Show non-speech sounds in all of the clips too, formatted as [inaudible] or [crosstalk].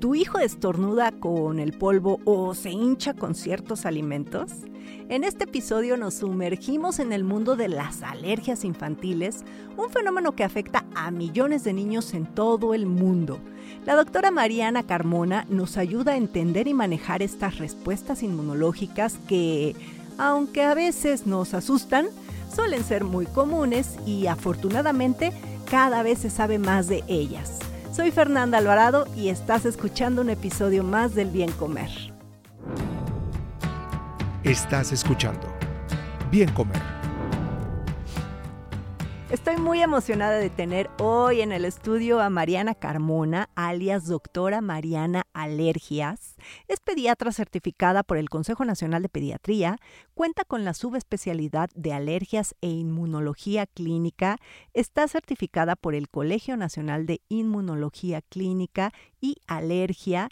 ¿Tu hijo estornuda con el polvo o se hincha con ciertos alimentos? En este episodio nos sumergimos en el mundo de las alergias infantiles, un fenómeno que afecta a millones de niños en todo el mundo. La doctora Mariana Carmona nos ayuda a entender y manejar estas respuestas inmunológicas que, aunque a veces nos asustan, suelen ser muy comunes y afortunadamente cada vez se sabe más de ellas. Soy Fernanda Alvarado y estás escuchando un episodio más del Bien Comer. Estás escuchando Bien Comer. Estoy muy emocionada de tener hoy en el estudio a Mariana Carmona, alias doctora Mariana Alergias. Es pediatra certificada por el Consejo Nacional de Pediatría, cuenta con la subespecialidad de alergias e inmunología clínica, está certificada por el Colegio Nacional de Inmunología Clínica y Alergia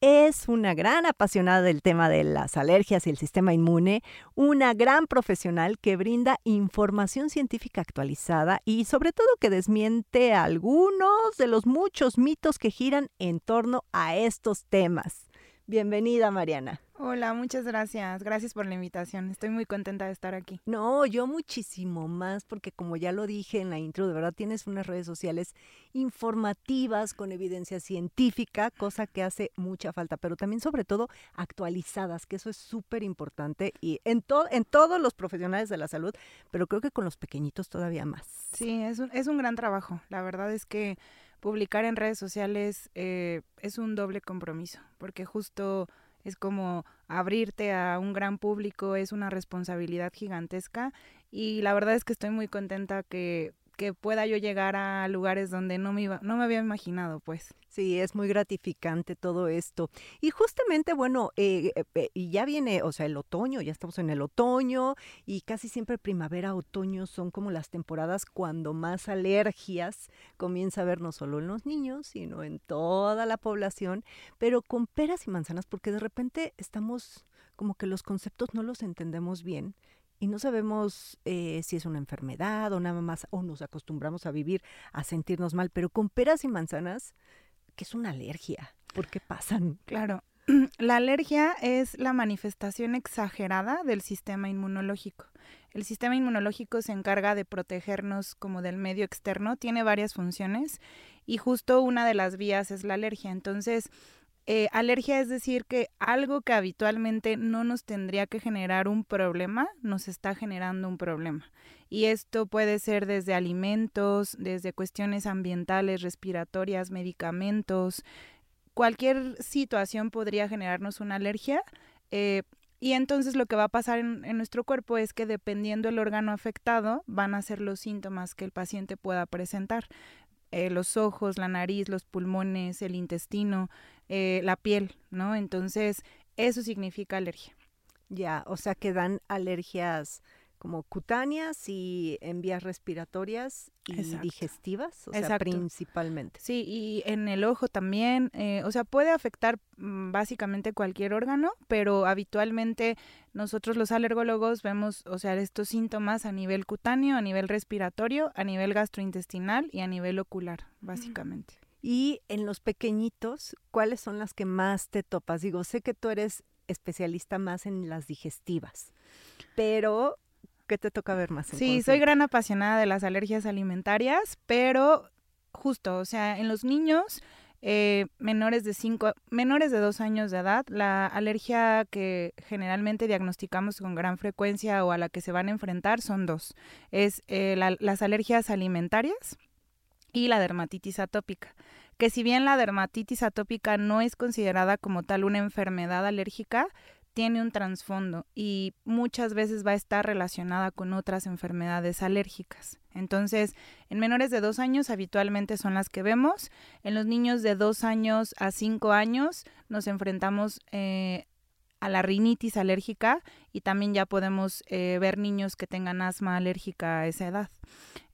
es una gran apasionada del tema de las alergias y el sistema inmune, una gran profesional que brinda información científica actualizada y sobre todo que desmiente algunos de los muchos mitos que giran en torno a estos temas. Bienvenida, Mariana. Hola, muchas gracias. Gracias por la invitación. Estoy muy contenta de estar aquí. No, yo muchísimo más, porque como ya lo dije en la intro, de verdad tienes unas redes sociales informativas con evidencia científica, cosa que hace mucha falta, pero también sobre todo actualizadas, que eso es súper importante y en, en todos los profesionales de la salud, pero creo que con los pequeñitos todavía más. Sí, es un, es un gran trabajo. La verdad es que publicar en redes sociales eh, es un doble compromiso, porque justo es como abrirte a un gran público, es una responsabilidad gigantesca y la verdad es que estoy muy contenta que que pueda yo llegar a lugares donde no me, iba, no me había imaginado, pues. Sí, es muy gratificante todo esto. Y justamente, bueno, eh, eh, y ya viene, o sea, el otoño, ya estamos en el otoño y casi siempre primavera, otoño son como las temporadas cuando más alergias comienza a ver no solo en los niños, sino en toda la población, pero con peras y manzanas, porque de repente estamos como que los conceptos no los entendemos bien y no sabemos eh, si es una enfermedad o nada más, o nos acostumbramos a vivir a sentirnos mal, pero con peras y manzanas, que es una alergia, ¿por qué pasan? Claro, [clears throat] la alergia es la manifestación exagerada del sistema inmunológico. El sistema inmunológico se encarga de protegernos como del medio externo, tiene varias funciones y justo una de las vías es la alergia. Entonces, eh, alergia es decir que algo que habitualmente no nos tendría que generar un problema, nos está generando un problema. Y esto puede ser desde alimentos, desde cuestiones ambientales, respiratorias, medicamentos. Cualquier situación podría generarnos una alergia. Eh, y entonces lo que va a pasar en, en, nuestro cuerpo es que dependiendo el órgano afectado, van a ser los síntomas que el paciente pueda presentar. Eh, los ojos, la nariz, los pulmones, el intestino, eh, la piel, ¿no? Entonces, eso significa alergia. Ya, o sea que dan alergias como cutáneas y en vías respiratorias y digestivas, o sea, principalmente. Sí, y en el ojo también, eh, o sea, puede afectar mm, básicamente cualquier órgano, pero habitualmente nosotros los alergólogos vemos, o sea, estos síntomas a nivel cutáneo, a nivel respiratorio, a nivel gastrointestinal y a nivel ocular, básicamente. Y en los pequeñitos, ¿cuáles son las que más te topas? Digo, sé que tú eres especialista más en las digestivas, pero ¿Qué te toca ver más? sí, soy gran apasionada de las alergias alimentarias, pero justo, o sea, en los niños eh, menores de cinco, menores de dos años de edad, la alergia que generalmente diagnosticamos con gran frecuencia o a la que se van a enfrentar son dos. Es eh, las alergias alimentarias y la dermatitis atópica que si bien la dermatitis atópica no es considerada como tal una enfermedad alérgica, tiene un trasfondo y muchas veces va a estar relacionada con otras enfermedades alérgicas. Entonces, en menores de dos años habitualmente son las que vemos. En los niños de dos años a cinco años nos enfrentamos eh, a la rinitis alérgica y también ya podemos eh, ver niños que tengan asma alérgica a esa edad.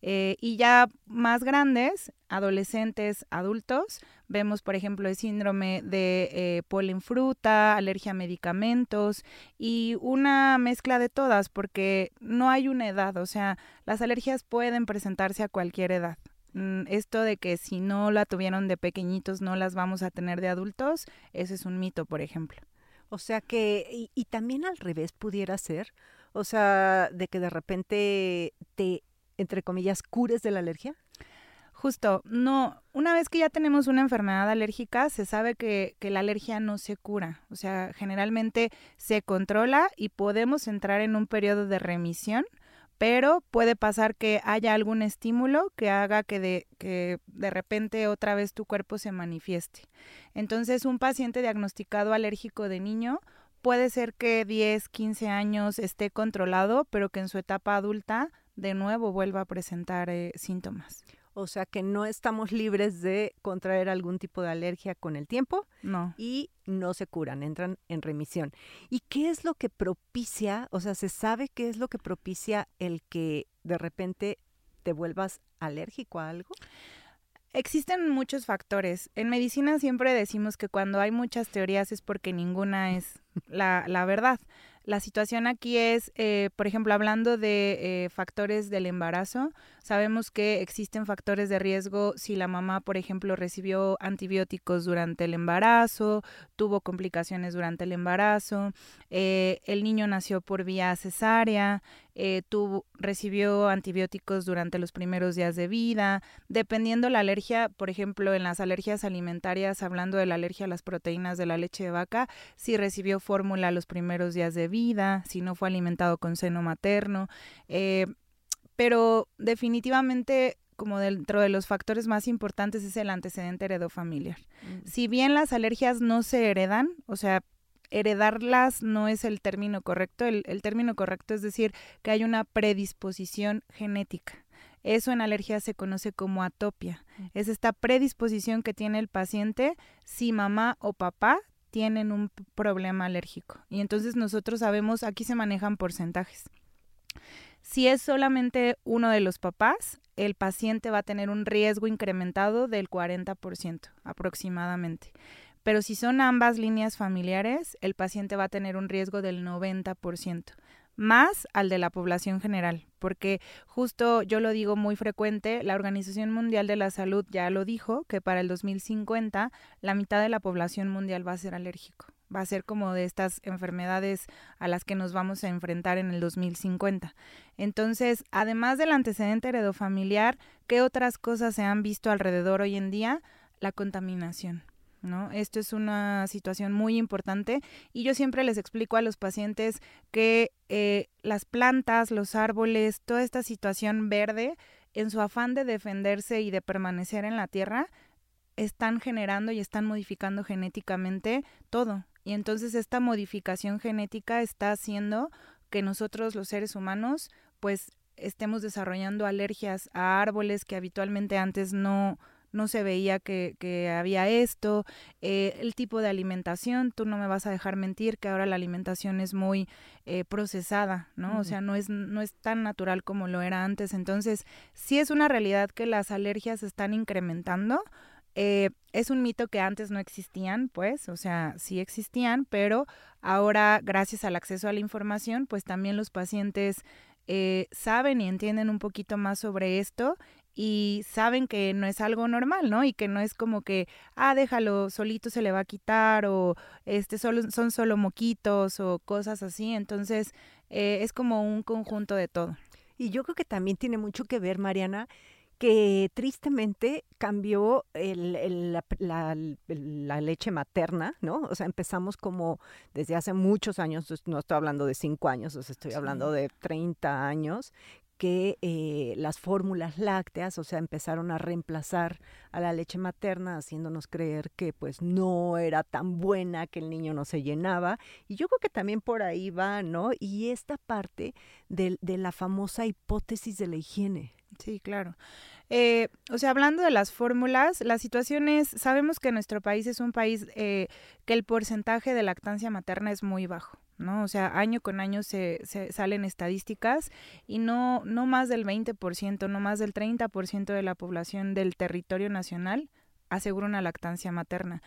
Eh, y ya más grandes, adolescentes, adultos, vemos por ejemplo el síndrome de eh, polen fruta, alergia a medicamentos y una mezcla de todas porque no hay una edad, o sea, las alergias pueden presentarse a cualquier edad. Mm, esto de que si no la tuvieron de pequeñitos no las vamos a tener de adultos, ese es un mito, por ejemplo. O sea que, y, también al revés pudiera ser, o sea, de que de repente te, entre comillas, cures de la alergia. Justo, no, una vez que ya tenemos una enfermedad alérgica, se sabe que, la alergia no se cura, o sea, generalmente se controla y podemos entrar en un periodo de remisión pero puede pasar que haya algún estímulo que haga que de, que de repente otra vez tu cuerpo se manifieste. Entonces, un paciente diagnosticado alérgico de niño puede ser que 10, 15 años esté controlado, pero que en su etapa adulta de nuevo vuelva a presentar eh, síntomas. O sea que no estamos libres de contraer algún tipo de alergia con el tiempo. No. Y no se curan, entran en remisión. ¿Y qué es lo que propicia, o sea, se sabe qué es lo que propicia el que de repente te vuelvas alérgico a algo? Existen muchos factores. En medicina siempre decimos que cuando hay muchas teorías es porque ninguna es la, la verdad. La situación aquí es, eh, por ejemplo, hablando de eh, factores del embarazo, sabemos que existen factores de riesgo si la mamá, por ejemplo, recibió antibióticos durante el embarazo, tuvo complicaciones durante el embarazo, eh, el niño nació por vía cesárea, tuvo, recibió antibióticos durante los primeros días de vida, dependiendo la alergia, por ejemplo, en las alergias alimentarias, hablando de la alergia a las proteínas de la leche de vaca, si recibió fórmula los primeros días de vida, si no fue alimentado con seno materno, eh, pero definitivamente como dentro de los factores más importantes es el antecedente heredofamiliar. Mm. Si bien las alergias no se heredan, o sea, heredarlas no es el término correcto, el, el término correcto es decir que hay una predisposición genética. Eso en alergia se conoce como atopia. Mm. Es esta predisposición que tiene el paciente si mamá o papá tienen un problema alérgico. Y entonces nosotros sabemos, aquí se manejan porcentajes. Si es solamente uno de los papás, el paciente va a tener un riesgo incrementado del 40% aproximadamente. Pero si son ambas líneas familiares, el paciente va a tener un riesgo del 90% más al de la población general, porque justo yo lo digo muy frecuente, la Organización Mundial de la Salud ya lo dijo, que para el 2050 la mitad de la población mundial va a ser alérgico, va a ser como de estas enfermedades a las que nos vamos a enfrentar en el 2050. Entonces, además del antecedente heredofamiliar, ¿qué otras cosas se han visto alrededor hoy en día? La contaminación ¿no? Esto es una situación muy importante y yo siempre les explico a los pacientes que eh, las plantas, los árboles, toda esta situación verde, en su afán de defenderse y de permanecer en la tierra, están generando y están modificando genéticamente todo. Y entonces esta modificación genética está haciendo que nosotros los seres humanos pues estemos desarrollando alergias a árboles que habitualmente antes no, no se veía que, que había esto, eh, el tipo de alimentación, tú no me vas a dejar mentir que ahora la alimentación es muy eh, procesada, ¿no? O sea, no es, no es tan natural como lo era antes. Entonces, sí es una realidad que las alergias están incrementando. Eh, es un mito que antes no existían, pues, o sea, sí existían, pero ahora, gracias al acceso a la información, pues también los pacientes saben y entienden un poquito más sobre esto y saben que no es algo normal, ¿no? Y que no es como que, ah, déjalo, solito se le va a quitar o este solo, son solo moquitos o cosas así. Entonces, eh, es como un conjunto de todo. Y yo creo que también tiene mucho que ver, Mariana, que tristemente cambió la, leche materna, ¿no? O sea, empezamos como desde hace muchos años, no estoy hablando de cinco años, o sea, estoy hablando de 30 años, que eh, las fórmulas lácteas, o sea, empezaron a reemplazar a la leche materna, haciéndonos creer que pues no era tan buena, que el niño no se llenaba. Y yo creo que también por ahí va, ¿no? Y esta parte de, de la famosa hipótesis de la higiene. Sí, claro. Eh, o sea, hablando de las fórmulas, la situación es, sabemos que nuestro país es un país eh, que el porcentaje de lactancia materna es muy bajo. ¿No? O sea, año con año se, se, salen estadísticas y no, no más del 20%, no más del 30% de la población del territorio nacional asegura una lactancia materna.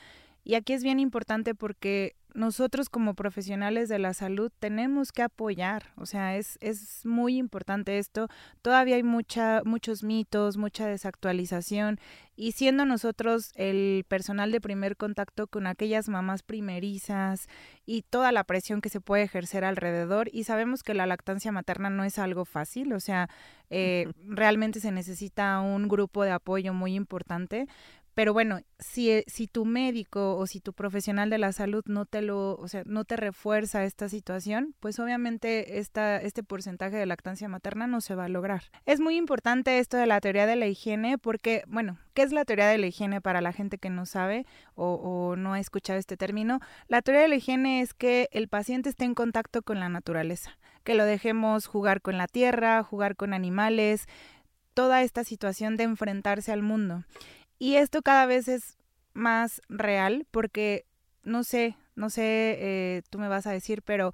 Y aquí es bien importante porque nosotros como profesionales de la salud tenemos que apoyar, o sea, es, es muy importante esto. Todavía hay mucha, muchos mitos, mucha desactualización y siendo nosotros el personal de primer contacto con aquellas mamás primerizas y toda la presión que se puede ejercer alrededor y sabemos que la lactancia materna no es algo fácil, o sea, eh, realmente se necesita un grupo de apoyo muy importante, pero bueno, si, eh, si tu médico o si tu profesional de la salud no te lo, o sea, no te refuerza esta situación, pues obviamente este porcentaje de lactancia materna no se va a lograr. Es muy importante esto de la teoría de la higiene porque, bueno, ¿qué es la teoría de la higiene para la gente que no sabe o, o no ha escuchado este término? La teoría de la higiene es que el paciente esté en contacto con la naturaleza, que lo dejemos jugar con la tierra, jugar con animales, toda esta situación de enfrentarse al mundo. Y esto cada vez es más real porque, no sé, no sé, eh, tú me vas a decir, pero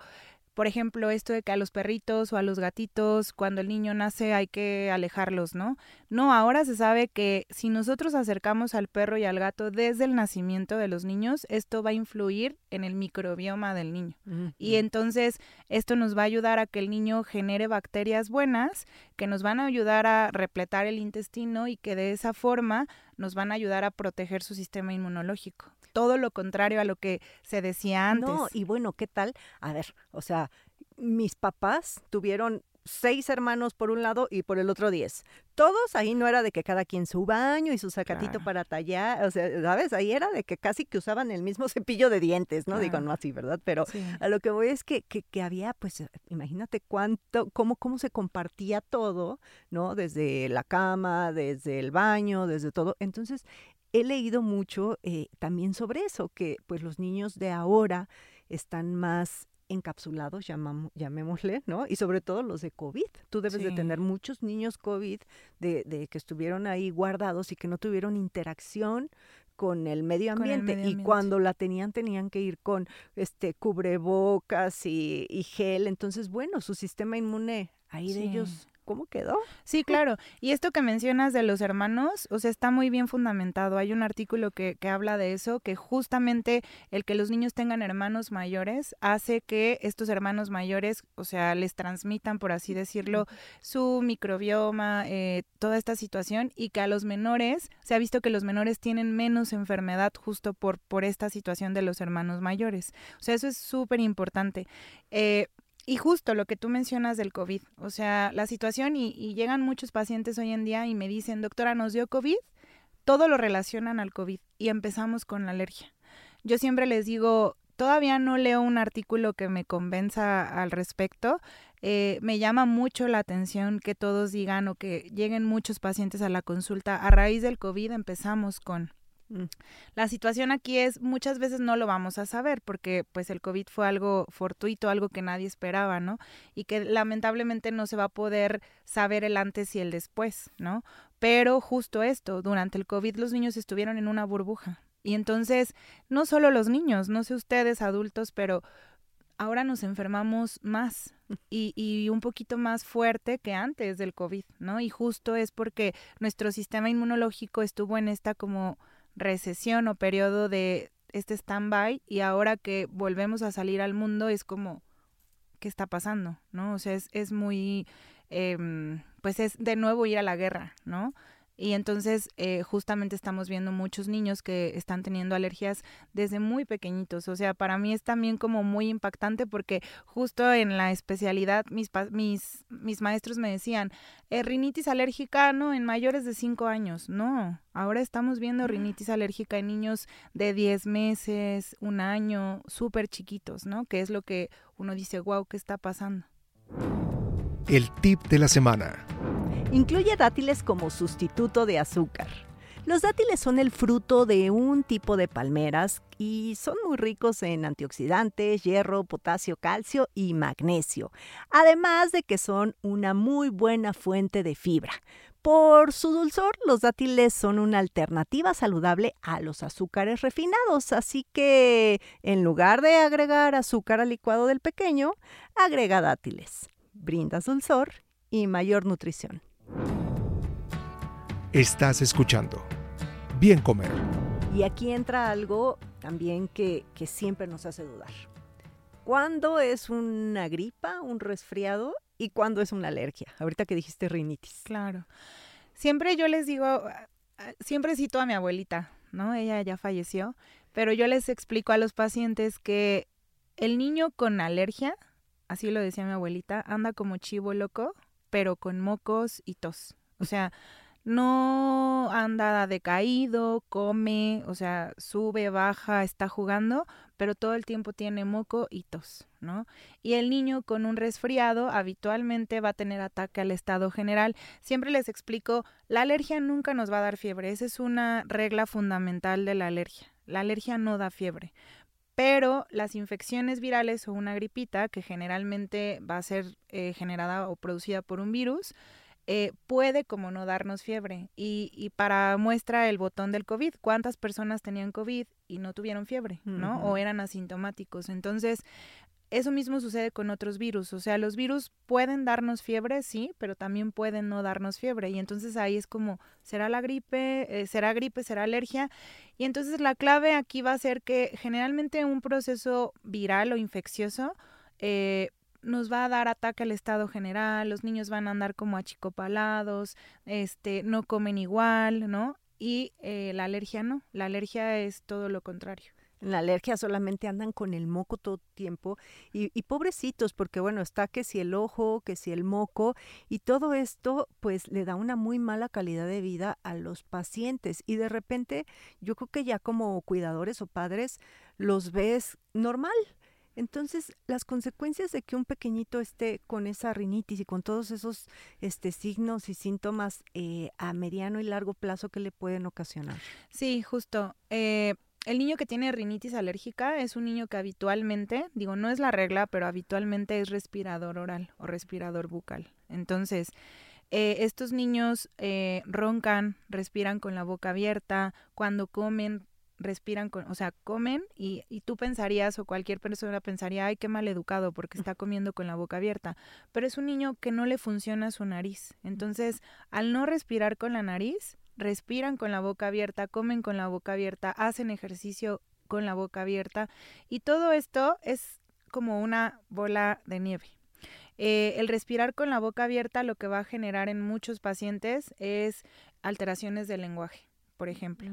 por ejemplo, esto de que a los perritos o a los gatitos, cuando el niño nace, hay que alejarlos, ¿no? No, ahora se sabe que si nosotros acercamos al perro y al gato desde el nacimiento de los niños, esto va a influir en el microbioma del niño. Y entonces esto nos va a ayudar a que el niño genere bacterias buenas que nos van a ayudar a repletar el intestino y que de esa forma nos van a ayudar a proteger su sistema inmunológico todo lo contrario a lo que se decía antes. No, y bueno, ¿qué tal? A ver, o sea, mis papás tuvieron seis hermanos por un lado y por el otro diez. Todos ahí no era de que cada quien su baño y su sacatito para tallar, o sea, ¿sabes? Ahí era de que casi que usaban el mismo [laughs] cepillo de dientes, ¿no? Digo, no así, ¿verdad? Pero a lo que voy es que, que, que, había, pues, imagínate cuánto, cómo, cómo se compartía todo, ¿no? Desde la cama, desde el baño, desde todo. Entonces, he leído mucho eh, también sobre eso, que pues los niños de ahora están más encapsulados, llamémosle, ¿no? Y sobre todo los de COVID. Tú debes de tener muchos niños COVID de, de, que estuvieron ahí guardados y que no tuvieron interacción con el medio ambiente. y cuando la tenían, tenían que ir con este cubrebocas y, y, gel. Entonces, bueno, su sistema inmune ahí de ellos cómo quedó. Sí, claro. Y esto que mencionas de los hermanos, o sea, está muy bien fundamentado. Hay un artículo que, que habla de eso, que justamente el que los niños tengan hermanos mayores hace que estos hermanos mayores, o sea, les transmitan, por así decirlo, su microbioma, eh, toda esta situación, y que a los menores, se ha visto que los menores tienen menos enfermedad justo por, por esta situación de los hermanos mayores. O sea, eso es súper importante. Eh, y justo lo que tú mencionas del COVID, o sea, la situación y, llegan muchos pacientes hoy en día y me dicen, doctora, nos dio COVID, todo lo relacionan al COVID y empezamos con la alergia. Yo siempre les digo, todavía no leo un artículo que me convenza al respecto. Eh, me llama mucho la atención que todos digan o que lleguen muchos pacientes a la consulta. A raíz del COVID empezamos con. La situación aquí es muchas veces no lo vamos a saber porque pues el COVID fue algo fortuito, algo que nadie esperaba, ¿no? Y que lamentablemente no se va a poder saber el antes y el después, ¿no? Pero justo esto, durante el COVID los niños estuvieron en una burbuja. Y entonces, no solo los niños, no sé ustedes adultos, pero ahora nos enfermamos más y, y, un poquito más fuerte que antes del COVID, ¿no? Y justo es porque nuestro sistema inmunológico estuvo en esta como recesión o periodo de este stand-by y ahora que volvemos a salir al mundo es como, ¿qué está pasando? ¿No? O sea, es, es muy, eh, pues es de nuevo ir a la guerra, ¿no? Y entonces eh, justamente estamos viendo muchos niños que están teniendo alergias desde muy pequeñitos. O sea, para mí es también como muy impactante porque justo en la especialidad mis, mis, mis maestros me decían, eh, rinitis alérgica, no, en mayores de 5 años. No, ahora estamos viendo rinitis alérgica en niños de 10 meses, un año, súper chiquitos, ¿no? Que es lo que uno dice, wow, ¿qué está pasando? El tip de la semana. Incluye dátiles como sustituto de azúcar. Los dátiles son el fruto de un tipo de palmeras y son muy ricos en antioxidantes, hierro, potasio, calcio y magnesio, además de que son una muy buena fuente de fibra. Por su dulzor, los dátiles son una alternativa saludable a los azúcares refinados, así que en lugar de agregar azúcar al licuado del pequeño, agrega dátiles. Brindas dulzor y mayor nutrición. Estás escuchando Bien Comer. Y aquí entra algo también que, que siempre nos hace dudar. ¿Cuándo es una gripa, un resfriado y cuándo es una alergia? Ahorita que dijiste rinitis. Claro. Siempre yo les digo, ah, ah, siempre cito a mi abuelita, ¿no? Ella ya falleció, pero yo les explico a los pacientes que el niño con alergia, así lo decía mi abuelita, anda como chivo loco, pero con mocos y tos. O sea, no anda decaído, come, o sea, sube, baja, está jugando, pero todo el tiempo tiene moco y tos, ¿no? Y el niño con un resfriado habitualmente va a tener ataque al estado general. Siempre les explico, la alergia nunca nos va a dar fiebre, esa es una regla fundamental de la alergia. La alergia no da fiebre. Pero las infecciones virales o una gripita, que generalmente va a ser eh, generada o producida por un virus, eh, puede como no darnos fiebre. Y, y, para muestra el botón del COVID, ¿cuántas personas tenían COVID y no tuvieron fiebre, ¿no? O eran asintomáticos. Entonces, eso mismo sucede con otros virus. O sea, los virus pueden darnos fiebre, sí, pero también pueden no darnos fiebre. Y entonces ahí es como, ¿será la gripe? Eh, ¿Será gripe? ¿Será alergia? Y entonces la clave aquí va a ser que generalmente un proceso viral o infeccioso eh, nos va a dar ataque al estado general, los niños van a andar como achicopalados, este, no comen igual, ¿no? Y eh, la alergia no, la alergia es todo lo contrario. En la alergia solamente andan con el moco todo el tiempo y, pobrecitos porque bueno, está que si el ojo, que si el moco y todo esto pues le da una muy mala calidad de vida a los pacientes y de repente yo creo que ya como cuidadores o padres los ves normal, entonces, las consecuencias de que un pequeñito esté con esa rinitis y con todos esos este, signos y síntomas eh, a mediano y largo plazo que le pueden ocasionar. Sí, justo. Eh, el niño que tiene rinitis alérgica es un niño que habitualmente, digo, no es la regla, pero habitualmente es respirador oral o respirador bucal. Entonces, eh, estos niños roncan, respiran con la boca abierta, cuando comen respiran, con, o sea, comen y, y, tú pensarías o cualquier persona pensaría, ay, qué mal educado porque está comiendo con la boca abierta, pero es un niño que no le funciona su nariz. Entonces, al no respirar con la nariz, respiran con la boca abierta, comen con la boca abierta, hacen ejercicio con la boca abierta y todo esto es como una bola de nieve. Eh, el respirar con la boca abierta lo que va a generar en muchos pacientes es alteraciones del lenguaje por ejemplo.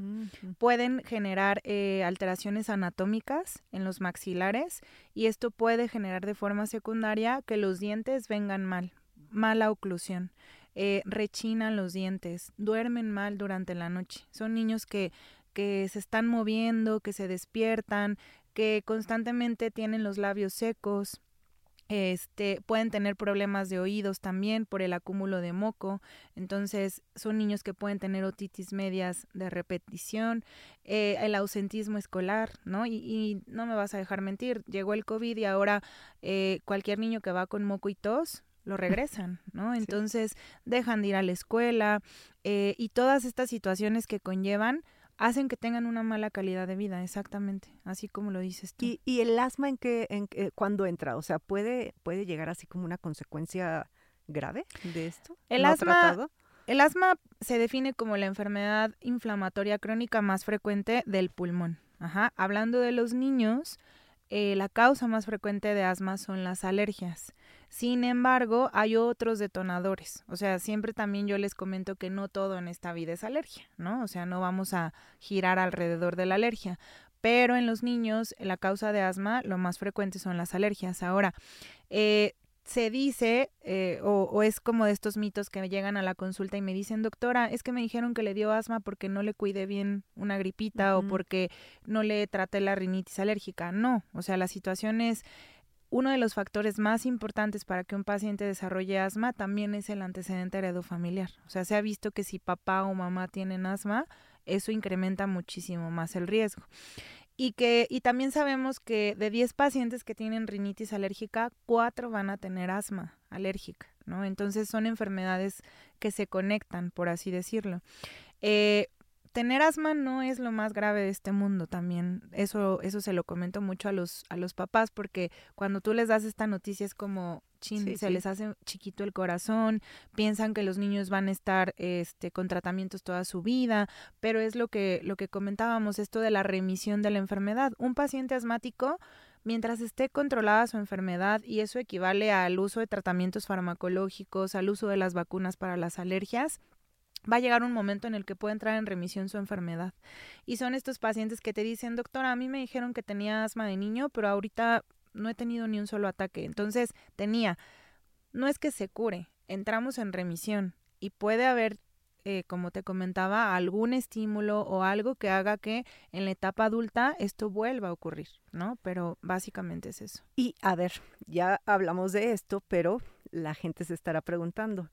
Pueden generar eh, alteraciones anatómicas en los maxilares y esto puede generar de forma secundaria que los dientes vengan mal, mala oclusión. Eh, rechinan los dientes, duermen mal durante la noche. Son niños que, que se están moviendo, que se despiertan, que constantemente tienen los labios secos, este, pueden tener problemas de oídos también por el acúmulo de moco. Entonces, son niños que pueden tener otitis medias de repetición, eh, el ausentismo escolar, ¿no? Y, no me vas a dejar mentir, llegó el COVID y ahora eh, cualquier niño que va con moco y tos lo regresan, ¿no? Entonces, dejan de ir a la escuela eh, y todas estas situaciones que conllevan hacen que tengan una mala calidad de vida, exactamente, así como lo dices tú. ¿Y, y el asma en qué, en cuándo entra? O sea, ¿puede, ¿puede llegar así como una consecuencia grave de esto? El asma... El asma se define como la enfermedad inflamatoria crónica más frecuente del pulmón. Ajá. Hablando de los niños, eh, la causa más frecuente de asma son las alergias. Sin embargo, hay otros detonadores. O sea, siempre también yo les comento que no todo en esta vida es alergia, ¿no? O sea, no vamos a girar alrededor de la alergia. Pero en los niños, la causa de asma, lo más frecuente son las alergias. Ahora, eh, se dice, eh, o, es como de estos mitos que llegan a la consulta y me dicen, doctora, es que me dijeron que le dio asma porque no le cuidé bien una gripita o porque no le traté la rinitis alérgica. No, o sea, la situación es uno de los factores más importantes para que un paciente desarrolle asma también es el antecedente heredofamiliar. O sea, se ha visto que si papá o mamá tienen asma, eso incrementa muchísimo más el riesgo. Y, que, y también sabemos que de 10 pacientes que tienen rinitis alérgica, 4 van a tener asma alérgica, ¿no? Entonces son enfermedades que se conectan, por así decirlo. Eh, tener asma no es lo más grave de este mundo también. Eso, eso se lo comento mucho a los, a los papás porque cuando tú les das esta noticia es como, chin, se les hace chiquito el corazón, piensan que los niños van a estar este, con tratamientos toda su vida, pero es lo que, lo que comentábamos, esto de la remisión de la enfermedad. Un paciente asmático mientras esté controlada su enfermedad y eso equivale al uso de tratamientos farmacológicos, al uso de las vacunas para las alergias, va a llegar un momento en el que puede entrar en remisión su enfermedad. Y son estos pacientes que te dicen, doctora, a mí me dijeron que tenía asma de niño, pero ahorita no he tenido ni un solo ataque. Entonces, tenía, no es que se cure, entramos en remisión y puede haber, eh, como te comentaba, algún estímulo o algo que haga que en la etapa adulta esto vuelva a ocurrir, ¿no? Pero básicamente es eso. Y a ver, ya hablamos de esto, pero la gente se estará preguntando,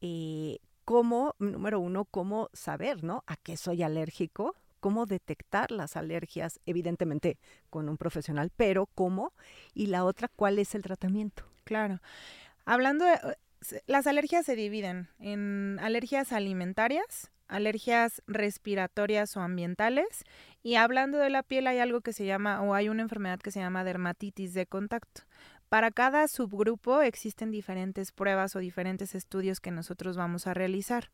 eh, cómo, número uno, cómo saber, ¿no? A qué soy alérgico, cómo detectar las alergias, evidentemente con un profesional, pero cómo. Y la otra, ¿cuál es el tratamiento? Claro. Hablando de, eh, las alergias se dividen en alergias alimentarias, alergias respiratorias o ambientales. Y hablando de la piel hay algo que se llama, o hay una enfermedad que se llama dermatitis de contacto. Para cada subgrupo existen diferentes pruebas o diferentes estudios que nosotros vamos a realizar.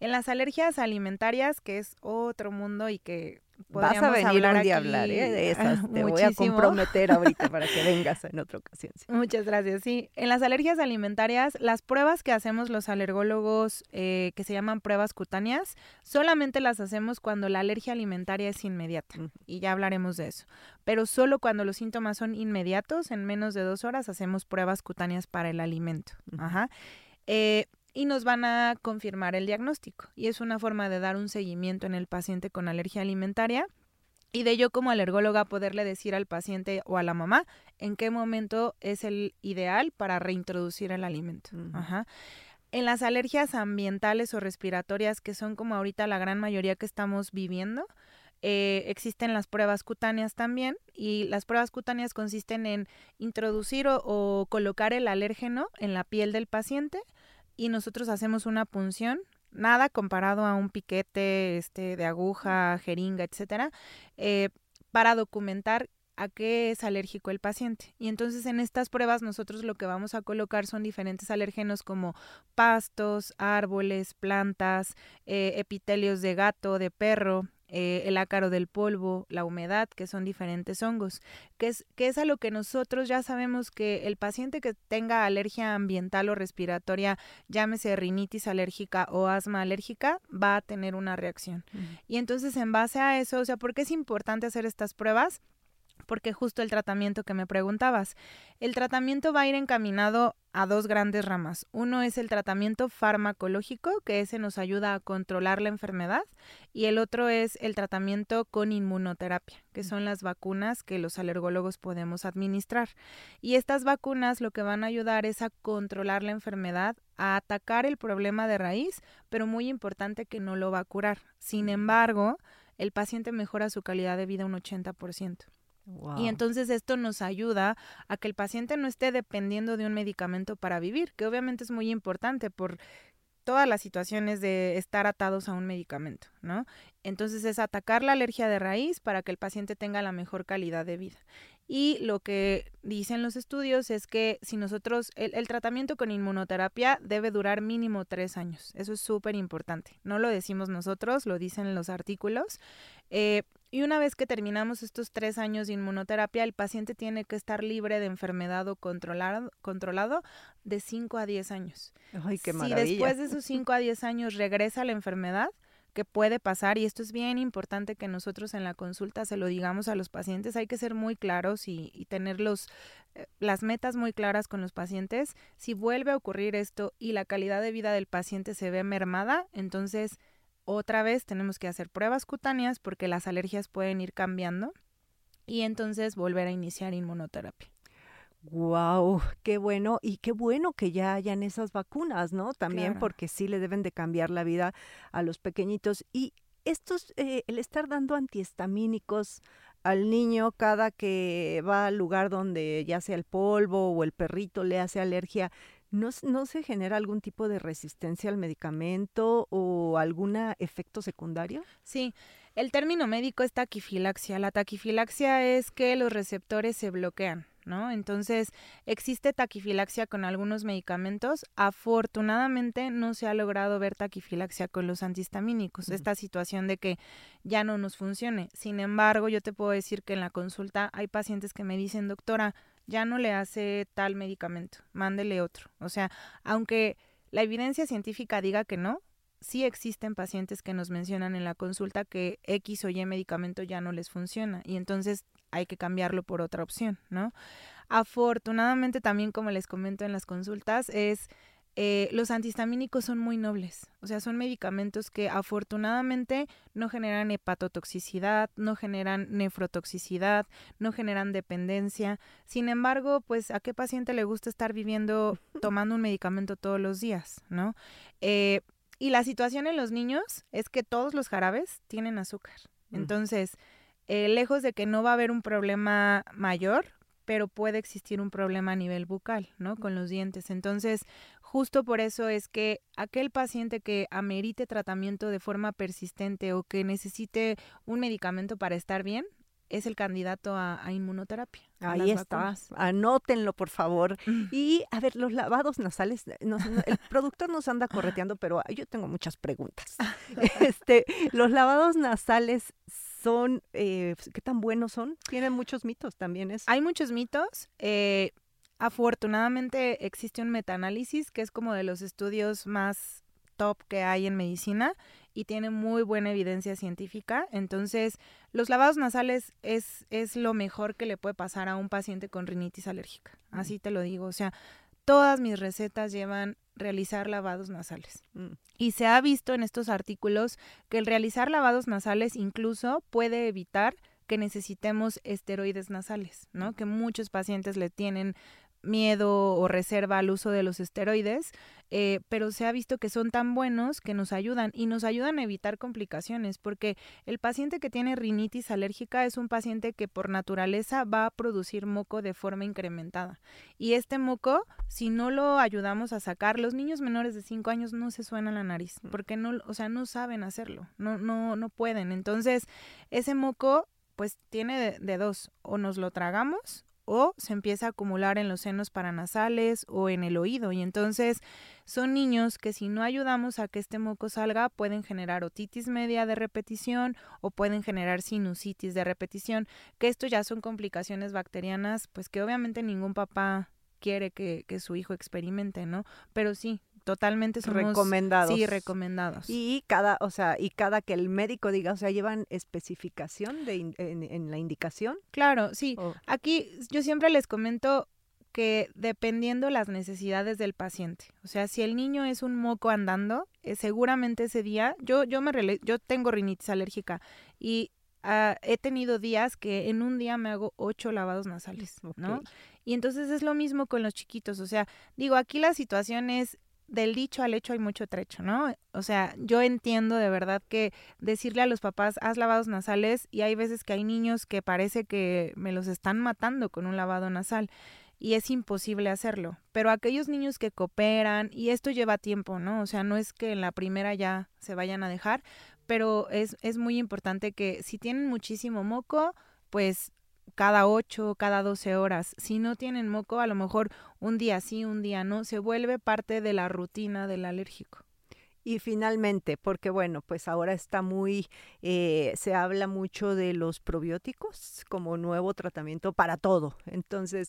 En las alergias alimentarias, que es otro mundo y que Vas a venir un día a hablar ¿eh? de esas. [laughs] Te voy a comprometer ahorita para que [laughs] vengas en otra ocasión. Muchas gracias. Sí, en las alergias alimentarias, las pruebas que hacemos los alergólogos, eh, que se llaman pruebas cutáneas, solamente las hacemos cuando la alergia alimentaria es inmediata. Y ya hablaremos de eso. Pero solo cuando los síntomas son inmediatos, en menos de dos horas, hacemos pruebas cutáneas para el alimento. Ajá. Eh, y nos van a confirmar el diagnóstico. Y es una forma de dar un seguimiento en el paciente con alergia alimentaria y de yo como alergóloga poderle decir al paciente o a la mamá en qué momento es el ideal para reintroducir el alimento. Ajá. En las alergias ambientales o respiratorias, que son como ahorita la gran mayoría que estamos viviendo, eh, existen las pruebas cutáneas también y las pruebas cutáneas consisten en introducir o colocar el alérgeno en la piel del paciente y nosotros hacemos una punción nada comparado a un piquete este, de aguja, jeringa, etcétera, eh, para documentar a qué es alérgico el paciente. Y entonces en estas pruebas nosotros lo que vamos a colocar son diferentes alérgenos como pastos, árboles, plantas, eh, epitelios de gato, de perro, eh, el ácaro del polvo, la humedad, que son diferentes hongos, que es, que es a lo que nosotros ya sabemos que el paciente que tenga alergia ambiental o respiratoria, llámese rinitis alérgica o asma alérgica, va a tener una reacción. Y entonces en base a eso, o sea, ¿por qué es importante hacer estas pruebas? Porque justo el tratamiento que me preguntabas, el tratamiento va a ir encaminado a dos grandes ramas. Uno es el tratamiento farmacológico, que ese nos ayuda a controlar la enfermedad, y el otro es el tratamiento con inmunoterapia, que son las vacunas que los alergólogos podemos administrar. Y estas vacunas lo que van a ayudar es a controlar la enfermedad, a atacar el problema de raíz, pero muy importante que no lo va a curar. Sin embargo, el paciente mejora su calidad de vida un 80%. Y entonces esto nos ayuda a que el paciente no esté dependiendo de un medicamento para vivir, que obviamente es muy importante por todas las situaciones de estar atados a un medicamento, ¿no? Entonces es atacar la alergia de raíz para que el paciente tenga la mejor calidad de vida. Y lo que dicen los estudios es que si nosotros, el, tratamiento con inmunoterapia debe durar mínimo tres años. Eso es súper importante. No lo decimos nosotros, lo dicen los artículos. Eh, y una vez que terminamos estos tres años de inmunoterapia, el paciente tiene que estar libre de enfermedad o controlado, controlado de 5 a 10 años. Ay, qué Si después de esos [laughs] 5 a 10 años regresa la enfermedad, que puede pasar y esto es bien importante que nosotros en la consulta se lo digamos a los pacientes, hay que ser muy claros y, y tener los, eh, las metas muy claras con los pacientes. Si vuelve a ocurrir esto y la calidad de vida del paciente se ve mermada, entonces otra vez tenemos que hacer pruebas cutáneas porque las alergias pueden ir cambiando y entonces volver a iniciar inmunoterapia. Wow, qué bueno y qué bueno que ya hayan esas vacunas, ¿no? También Claro. porque sí le deben de cambiar la vida a los pequeñitos y estos, eh, el estar dando antihistamínicos al niño cada que va al lugar donde ya sea el polvo o el perrito le hace alergia, ¿no, no se genera algún tipo de resistencia al medicamento o algún efecto secundario? Sí, el término médico es taquifilaxia. La taquifilaxia es que los receptores se bloquean, ¿no? Entonces, existe taquifilaxia con algunos medicamentos. Afortunadamente, no se ha logrado ver taquifilaxia con los antihistamínicos, esta situación de que ya no nos funcione. Sin embargo, yo te puedo decir que en la consulta hay pacientes que me dicen, doctora, ya no le hace tal medicamento, mándele otro. O sea, aunque la evidencia científica diga que no, sí existen pacientes que nos mencionan en la consulta que X o Y medicamento ya no les funciona y entonces hay que cambiarlo por otra opción, ¿no? Afortunadamente también, como les comento en las consultas, es eh, los antihistamínicos son muy nobles, o sea, son medicamentos que afortunadamente no generan hepatotoxicidad, no generan nefrotoxicidad, no generan dependencia. Sin embargo, pues a qué paciente le gusta estar viviendo [laughs] tomando un medicamento todos los días, ¿no? Eh, y la situación en los niños es que todos los jarabes tienen azúcar. Mm. Entonces, eh, lejos de que no va a haber un problema mayor, pero puede existir un problema a nivel bucal, ¿no? Con los dientes. Entonces, justo por eso es que aquel paciente que amerite tratamiento de forma persistente o que necesite un medicamento para estar bien, es el candidato a, a inmunoterapia. Ahí está, anótenlo por favor. Mm. Y a ver, los lavados nasales, eh, el productor nos anda correteando, pero yo tengo muchas preguntas. [laughs] Este, los lavados nasales son, eh, ¿qué tan buenos son? Tienen muchos mitos también eso. Hay muchos mitos. eh, afortunadamente existe un metaanálisis que es como de los estudios más top que hay en medicina y tiene muy buena evidencia científica. Entonces, los lavados nasales es, es lo mejor que le puede pasar a un paciente con rinitis alérgica. Así te lo digo. O sea, todas mis recetas llevan realizar lavados nasales. Mm. Y se ha visto en estos artículos que el realizar lavados nasales incluso puede evitar que necesitemos esteroides nasales, ¿no? Que muchos pacientes le tienen miedo o reserva al uso de los esteroides, eh, pero se ha visto que son tan buenos que nos ayudan y nos ayudan a evitar complicaciones, porque el paciente que tiene rinitis alérgica es un paciente que por naturaleza va a producir moco de forma incrementada. Y este moco, si no lo ayudamos a sacar, los niños menores de 5 años no se suenan la nariz, porque no, o sea, no saben hacerlo, no, no, no pueden. Entonces, ese moco, pues tiene de, de dos, o nos lo tragamos o se empieza a acumular en los senos paranasales o en el oído. Y entonces son niños que si no ayudamos a que este moco salga, pueden generar otitis media de repetición o pueden generar sinusitis de repetición, que esto ya son complicaciones bacterianas, pues que obviamente ningún papá quiere que, que su hijo experimente, ¿no? Pero sí, totalmente somos... Recomendados. Sí, recomendados. Y cada, o sea, y cada que el médico diga, o sea, llevan especificación de in- en, en la indicación. Claro, sí. Aquí yo siempre les comento que dependiendo las necesidades del paciente, o sea, si el niño es un moco andando, eh, seguramente ese día, yo yo me rele- yo tengo rinitis alérgica y ah, he tenido días que en un día me hago ocho lavados nasales, ¿no? Y entonces es lo mismo con los chiquitos, o sea, digo, aquí la situación es del dicho al hecho hay mucho trecho, ¿no? O sea, yo entiendo de verdad que decirle a los papás, haz lavados nasales, y hay veces que hay niños que parece que me los están matando con un lavado nasal, y es imposible hacerlo. Pero aquellos niños que cooperan, y esto lleva tiempo, ¿no? O sea, no es que en la primera ya se vayan a dejar, pero es, es muy importante que si tienen muchísimo moco, pues cada 8, cada 12 horas. Si no tienen moco, a lo mejor un día sí, un día no, se vuelve parte de la rutina del alérgico. Y finalmente, porque bueno, pues ahora está muy, eh, se habla mucho de los probióticos como nuevo tratamiento para todo. Entonces,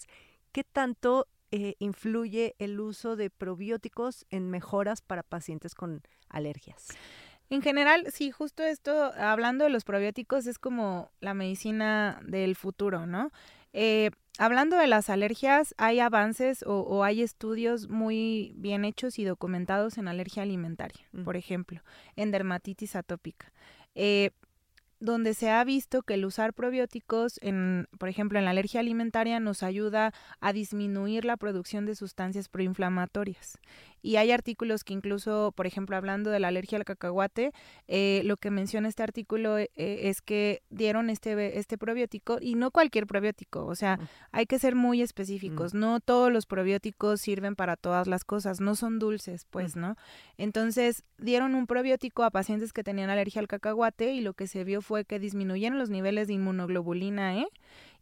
¿qué tanto eh, influye el uso de probióticos en mejoras para pacientes con alergias? En general, sí, justo esto, hablando de los probióticos, es como la medicina del futuro, ¿no? Eh, hablando de las alergias, hay avances o, o hay estudios muy bien hechos y documentados en alergia alimentaria, Mm. por ejemplo, en dermatitis atópica. Eh, donde se ha visto que el usar probióticos, en, por ejemplo, en la alergia alimentaria, nos ayuda a disminuir la producción de sustancias proinflamatorias. Y hay artículos que incluso, por ejemplo, hablando de la alergia al cacahuate, eh, lo que menciona este artículo eh, es que dieron este, este probiótico y no cualquier probiótico, o sea, hay que ser muy específicos, no todos los probióticos sirven para todas las cosas, no son dulces, pues, ¿no? Entonces, dieron un probiótico a pacientes que tenían alergia al cacahuate y lo que se vio fue que disminuyeron los niveles de inmunoglobulina E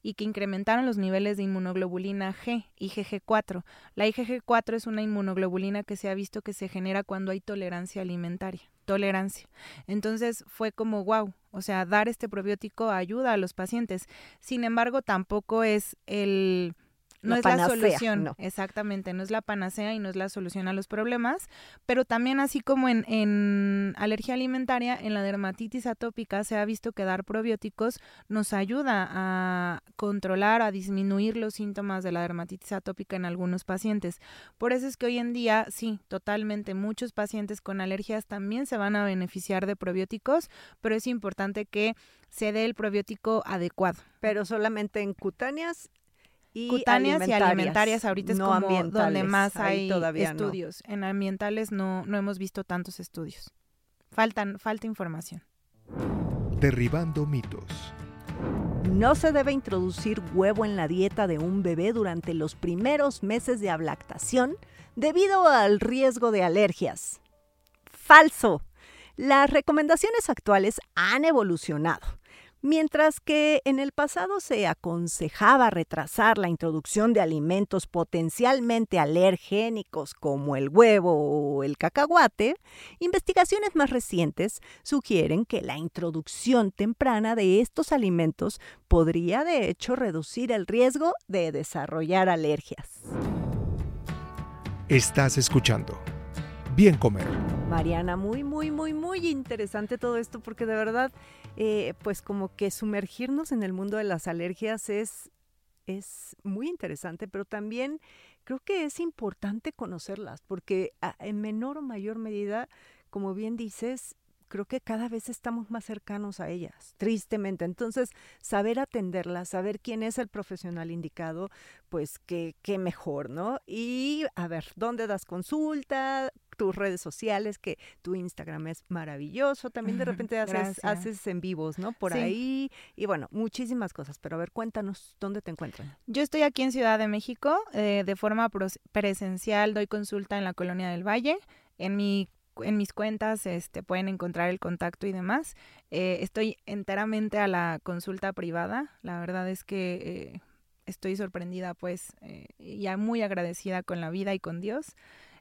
y que incrementaron los niveles de inmunoglobulina G, IgG4. La IgG4 es una inmunoglobulina que se ha visto que se genera cuando hay tolerancia alimentaria, tolerancia. Entonces fue como wow, o sea, dar este probiótico ayuda a los pacientes. Sin embargo, tampoco es el no es la solución, exactamente, no es la panacea y no es la solución a los problemas, pero también así como en, en, alergia alimentaria, en la dermatitis atópica se ha visto que dar probióticos nos ayuda a controlar, a disminuir los síntomas de la dermatitis atópica en algunos pacientes. Por eso es que hoy en día, sí, totalmente, muchos pacientes con alergias también se van a beneficiar de probióticos, pero es importante que se dé el probiótico adecuado. Pero solamente en cutáneas y cutáneas y alimentarias ahorita es como donde más hay estudios. En ambientales no, no hemos visto tantos estudios. Faltan, falta información. Derribando mitos. No se debe introducir huevo en la dieta de un bebé durante los primeros meses de ablactación debido al riesgo de alergias. Falso. Las recomendaciones actuales han evolucionado Mientras que en el pasado se aconsejaba retrasar la introducción de alimentos potencialmente alergénicos como el huevo o el cacahuate, investigaciones más recientes sugieren que la introducción temprana de estos alimentos podría de hecho reducir el riesgo de desarrollar alergias. Estás escuchando Bien Comer. Mariana, muy, muy, muy, muy interesante todo esto porque de verdad eh, pues como que sumergirnos en el mundo de las alergias es, es muy interesante, pero también creo que es importante conocerlas, porque en menor o mayor medida, como bien dices, creo que cada vez estamos más cercanos a ellas, tristemente. Entonces, saber atenderlas, saber quién es el profesional indicado, pues qué, qué mejor, ¿no? Y a ver, ¿dónde das consulta? tus redes sociales, que tu Instagram es maravilloso. También de repente haces, haces en vivos, ¿no? Por ahí. Y bueno, muchísimas cosas. Pero a ver, cuéntanos, ¿dónde te encuentran? Yo estoy aquí en Ciudad de México. Eh, de forma presencial doy consulta en la Colonia del Valle. En mi en mis cuentas este, pueden encontrar el contacto y demás. Eh, estoy enteramente a la consulta privada. La verdad es que eh, estoy sorprendida, pues, eh, ya muy agradecida con la vida y con Dios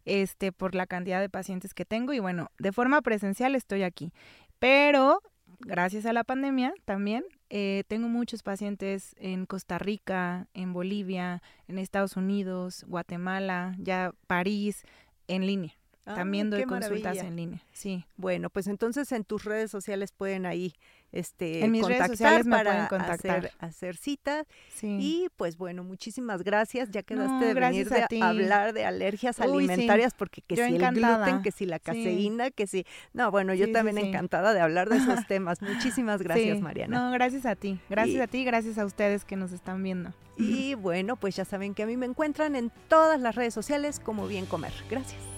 este, por la cantidad de pacientes que tengo y bueno, de forma presencial estoy aquí. Pero gracias a la pandemia también eh, tengo muchos pacientes en Costa Rica, en Bolivia, en Estados Unidos, Guatemala, ya París, en línea. Ah, también doy consultas en línea. Sí. Bueno, pues entonces en tus redes sociales pueden ahí este, en mis redes sociales me para pueden contactar. Hacer, citas. Y pues bueno, muchísimas gracias. Ya quedaste de venir de hablar de alergias alimentarias porque que si el gluten, que si la caseína, que si... No, bueno, yo también encantada de hablar de esos [laughs] temas. Muchísimas gracias, Mariana. No, gracias a ti. Gracias a ti, gracias a ustedes que nos están viendo. Y bueno, pues ya saben que a mí me encuentran en todas las redes sociales como Bien Comer. Gracias.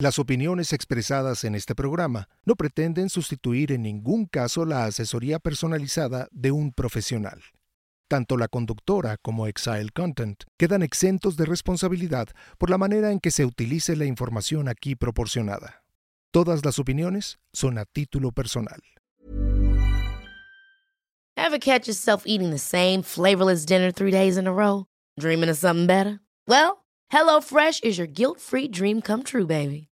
Las opiniones expresadas en este programa no pretenden sustituir en ningún caso la asesoría personalizada de un profesional. Tanto la conductora como Exile Content quedan exentos de responsabilidad por la manera en que se utilice la información aquí proporcionada. Todas las opiniones son a título personal. Ever catch yourself eating the same flavorless dinner three days in a row? Dreaming of something better? Well, HelloFresh is your guilt-free dream come true, baby.